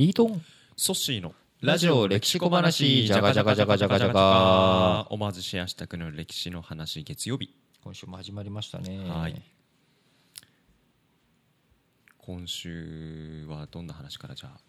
リートン？ソッシーのラジオ歴史小話じゃがじゃがじゃがじゃがじゃが思わずシェアしたくなる歴史の話月曜日。今週も始まりましたね。はい。今週はどんな話からじゃあ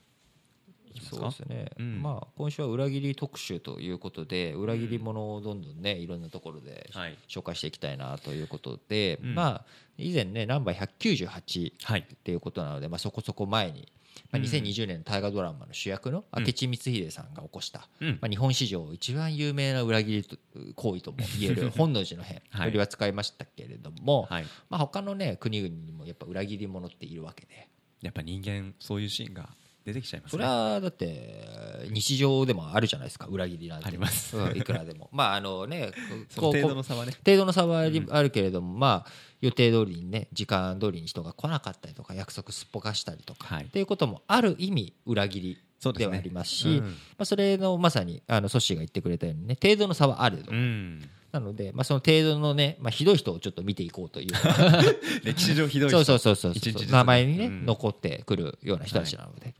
そうですね、うん。まあ今週は裏切り特集ということで裏切り者をどんどんねいろんなところではい。紹介していきたいなということで、うん。まあ以前ねナンバー198はい。っていうことなので、まあ、そこそこ前に、まあ、うん。2020年の大河ドラマの主役の明智光秀さんが起こした、うん。まあ、日本史上一番有名な裏切りと行為とも言える 本能寺の変はい。よりは使いましたけれども、はい。まあ、他のね国々にもやっぱ裏切り者っているわけで。やっぱ人間そういうシーンが出てきちゃいますそねれはだって日常でもあるじゃないですか。裏切りなんて。あります。うんいくらでも。まああのね程度の差はね。程度の差はありあるけれども、まあ予定通りにね時間通りに人が来なかったりとか約束すっぽかしたりとか、はい。っていうこともある意味裏切りそうではありますしうん。まあ、それのまさにあのソッシーが言ってくれたようにね程度の差はあると、うん。なので、まあ、その程度のね、まあ、ひどい人をちょっと見ていこうという。歴史上ひどいそう人 そうそうそう一日ずつ名前にね、うん。残ってくるような人たちなので、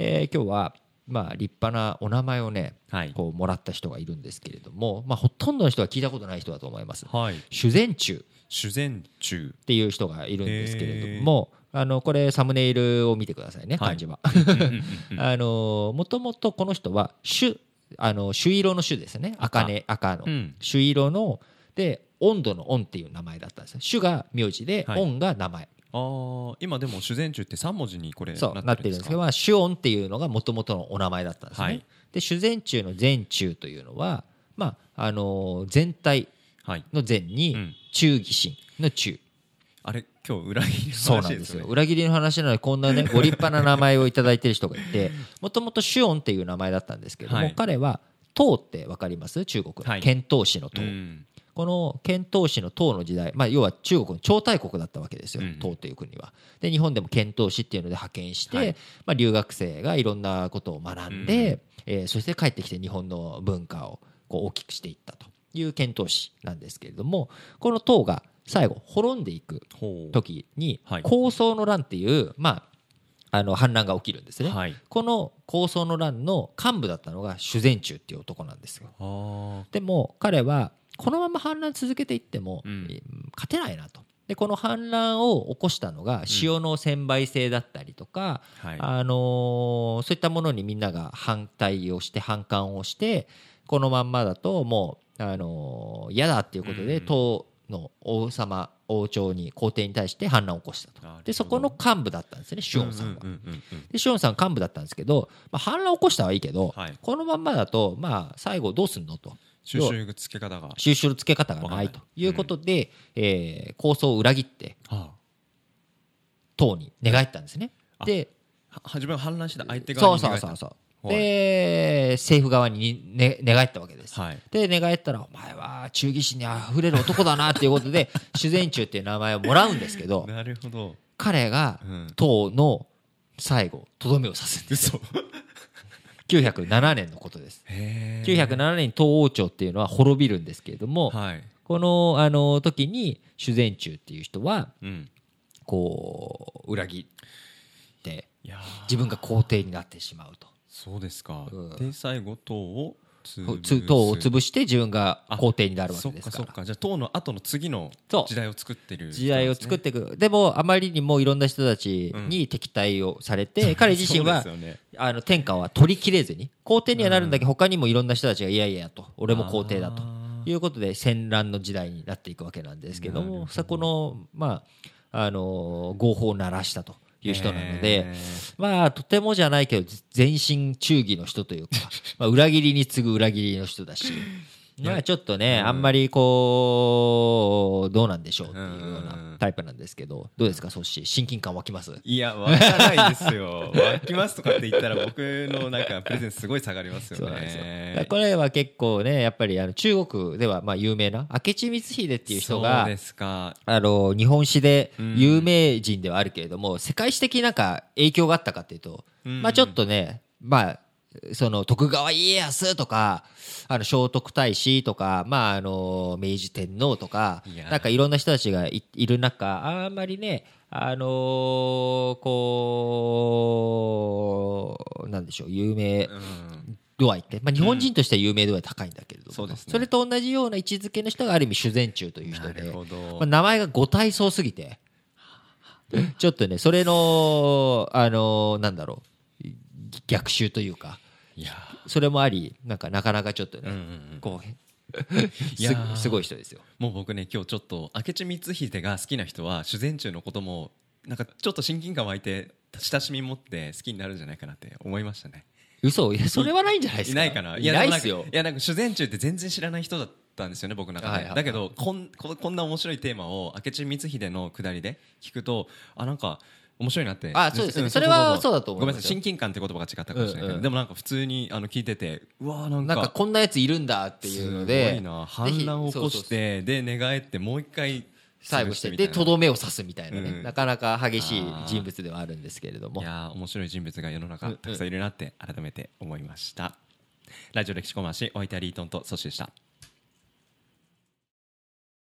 えー今日はまあ立派なお名前をねはい。こうもらった人がいるんですけれども、まあ、ほとんどの人は聞いたことない人だと思います。はい。修善中。修善中。っていう人がいるんですけれどもあのこれサムネイルを見てくださいねはい。漢字は。あのもともとこの人は朱あの朱色の朱ですね。赤。ね赤の。うん。朱色ので温度の温っていう名前だったんですよ朱が名字ではい。温が名前、あー今でも修善中って3文字にこれそうななってるんですけど、ってるんです。かまあ、朱温っていうのがもともとのお名前だったんですね、はい。で修善中の善中というのは、まああの全体はい。の善にうん。忠義心の忠あれ今日裏切りのそうなんでよ話ですすよ。ね裏切りの話なのでこんなね ご立派な名前をいただいてる人がいてもともとシュオンっていう名前だったんですけれども、はい。彼は唐って分かります？中国のはい。遣唐使の唐、うんこの遣唐使の唐の時代、まあ、要は中国の超大国だったわけですよ、うん唐という国は。で日本でも遣唐使っていうので派遣して、はい。まあ、留学生がいろんなことを学んで、えーそして帰ってきて日本の文化をこう大きくしていったという遣唐使なんですけれどもこの唐が最後滅んでいく時にはい。高層の乱っていう、まあ、あの反乱が起きるんですね、はい。この高層の乱の幹部だったのが修善中っていう男なんですよ。でも彼はこのまま反乱続けていっても、うん。えー勝てないなと。でこの反乱を起こしたのが塩の専売制だったりとか、はい。あのーそういったものにみんなが反対をして反感をしてこのまんまだともう、あのー嫌だっていうことで、うん。唐の王様王朝に皇帝に対して反乱を起こしたと。でそこの幹部だったんですねシュオンさんは。うんうん。うんうんでシュオンさん幹部だったんですけど、まあ、反乱を起こしたはいいけど、はい。このまんまだと、まあ、最後どうすんのと。収集つけ方が。収集のつけ方がないと。い。うことで、えー構想を裏切ってあ。党に寝返ったんですね。あ。では自分が反乱した相手そう側にそうそう。そうはいで政府側に、ね、寝返ったわけです。はい。で寝返ったら「お前は忠義心にあふれる男だな」っていうことで 修善中っていう名前をもらうんですけどなるほど。彼がうん。党の最後とどめを刺すんですよ。嘘。907年のことです。へえ907年に東王朝っていうのは滅びるんですけれども、はい。このあの時に修善中っていう人はうん。こう裏切って自分が皇帝になってしまうとそうですか。うん。で最後党を潰つ党を潰して自分が皇帝になるわそっかそっけですか。らかじゃあ党の後の次のそう。時代を作ってる時代を作っっていく。でもあまりにもいろんな人たちに敵対をされて、彼自身はね。あの天下は取りきれずに皇帝にはなるんだけど他にもいろんな人たちがいやいやと俺も皇帝だと。いうことで戦乱の時代になっていくわけなんですけどもそこのまああの合法を鳴らしたという人なのでまあとてもじゃないけど全身忠義の人というか、まあ、裏切りに次ぐ裏切りの人だし。まあちょっとね、あんまりこうどうなんでしょうっていうよううん。なタイプなんですけどどうですかそっし親近感湧きます？いや湧かないですよ。湧きますとかって言ったら僕のなんかプレゼンスすごい下がりますよそうなんですよ。これは結構ねやっぱりあの中国ではまあ有名な明智光秀っていう人がそうですか。あの日本史でうん。有名人ではあるけれども、世界史的なんか影響があったかっていうと、うん。まあちょっとねまあその徳川家康とかあの聖徳太子とか、まあ、あの明治天皇とかなんかいろんな人たちがいいる中あんまりねあのーこうなんでしょう有名うん度合いって、まあ、日本人としては有名度合い高いんだけれども、そうですね。それと同じような位置づけの人がある意味修善中という人なでまあ、名前が五体層すぎて ちょっとねそれのあのなんだろう逆襲というかいや。それもありなんかなかなかちょっとね、ーうんうんうん。こうすすごい人ですよ。もう僕ね今日ちょっと明智光秀が好きな人は修善中のこともなんかちょっと親近感湧いて親しみ持って好きになるんじゃないかなって思いましたね。嘘？いやそれはないんじゃないですか？いないかな？いいないでもよ。いやなんか修善中って全然知らない人だったんですよね僕の中で、はいはいはい。だけどこんここんな面白いテーマを明智光秀のくだりで聞くとあなんか面白いなって。あそうですね。んそれはそうだと思いますよ。ごめんなさい。親近感って言葉が違ったかもしれないけど、うんうんでもなんか普通にあの聞いててうわーなんかなんかこんなやついるんだっていうのすでごいな。反乱を起こしてで寝返ってもう一回最後してでとどめを刺すみたいなね、うん。なかなか激しい人物ではあるんですけれども。いやー面白い人物が世の中たくさんいるなって改めて思いました、ラジオ歴史小回しお相手はリートンとソシでした